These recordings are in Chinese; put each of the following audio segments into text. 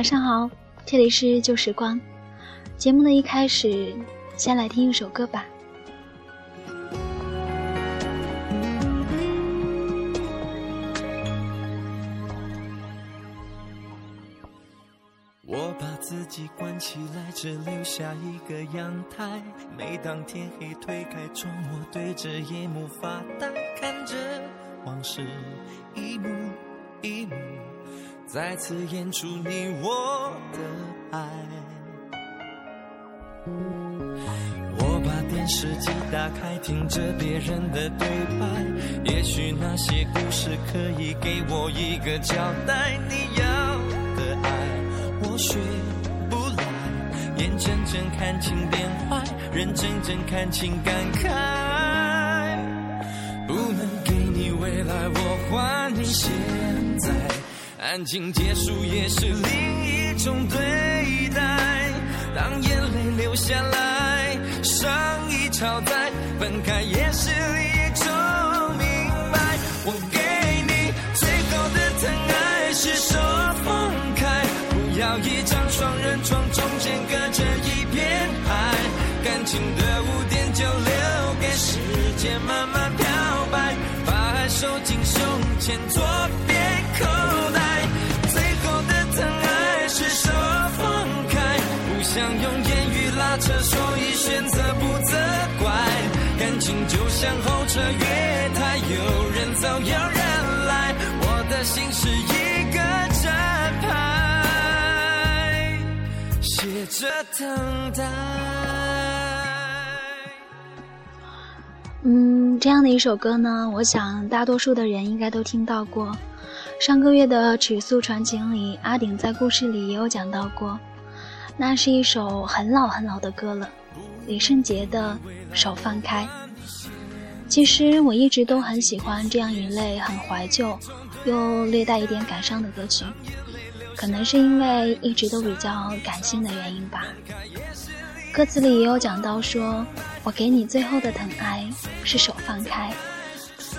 晚上好，这里是旧时光。节目的一开始，先来听一首歌吧。我把自己关起来，只留下一个阳台。每当天黑，推开窗，我对着夜幕发呆，看着往事一幕一幕。再次演出你我的爱。我把电视机打开，听着别人的对白。也许那些故事可以给我一个交代。你要的爱，我学不来。眼睁睁看情变坏，人睁睁看情感慨。不能给你未来，我还你现在。安静结束也是另一种对待，当眼泪流下来，伤已超载，分开也是另一种明白。我给你最后的疼爱是手放开，不要一张双人床，中间隔着一片海，感情的污点就留给时间慢慢漂白，把爱收进胸前左所以选择不责怪。感情就像候车月台，有人走有人来，我的心是一个站牌，写着等待。嗯，这样的一首歌呢，我想大多数的人应该都听到过。上个月的《曲速传情》里，阿顶在故事里也有讲到过。那是一首很老很老的歌了，李圣杰的《手放开》。其实我一直都很喜欢这样一类很怀旧又略带一点感伤的歌曲，可能是因为一直都比较感性的原因吧。歌词里也有讲到说：“我给你最后的疼爱是手放开，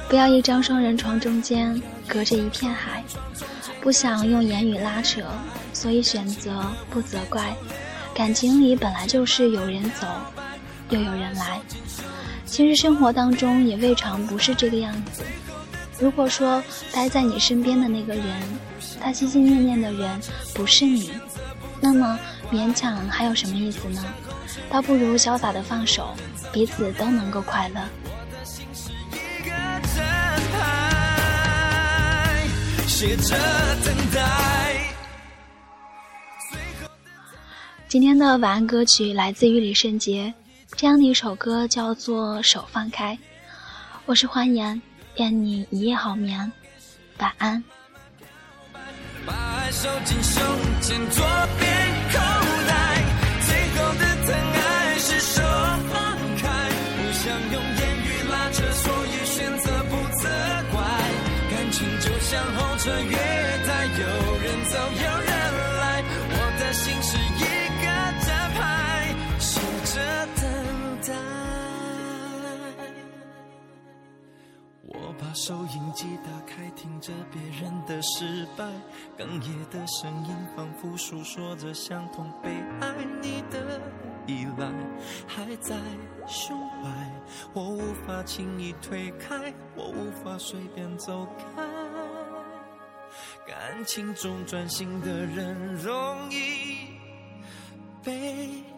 不要一张双人床中间隔着一片海，不想用言语拉扯。”所以选择不责怪，感情里本来就是有人走，又有人来。其实生活当中也未尝不是这个样子。如果说待在你身边的那个人，他心心念念的人不是你，那么勉强还有什么意思呢？倒不如潇洒的放手，彼此都能够快乐。写着等待。今天的晚安歌曲来自于李圣杰，这样的一首歌叫做《手放开》。我是欢颜，愿你一夜好眠，晚安。这月台有人走有人来，我的心是一个站牌，学着等待。我把收音机打开，听着别人的失败，哽咽的声音仿佛诉说着相同悲哀。你的依赖还在胸怀，我无法轻易推开，我无法随便走开。感情中专心的人容易被。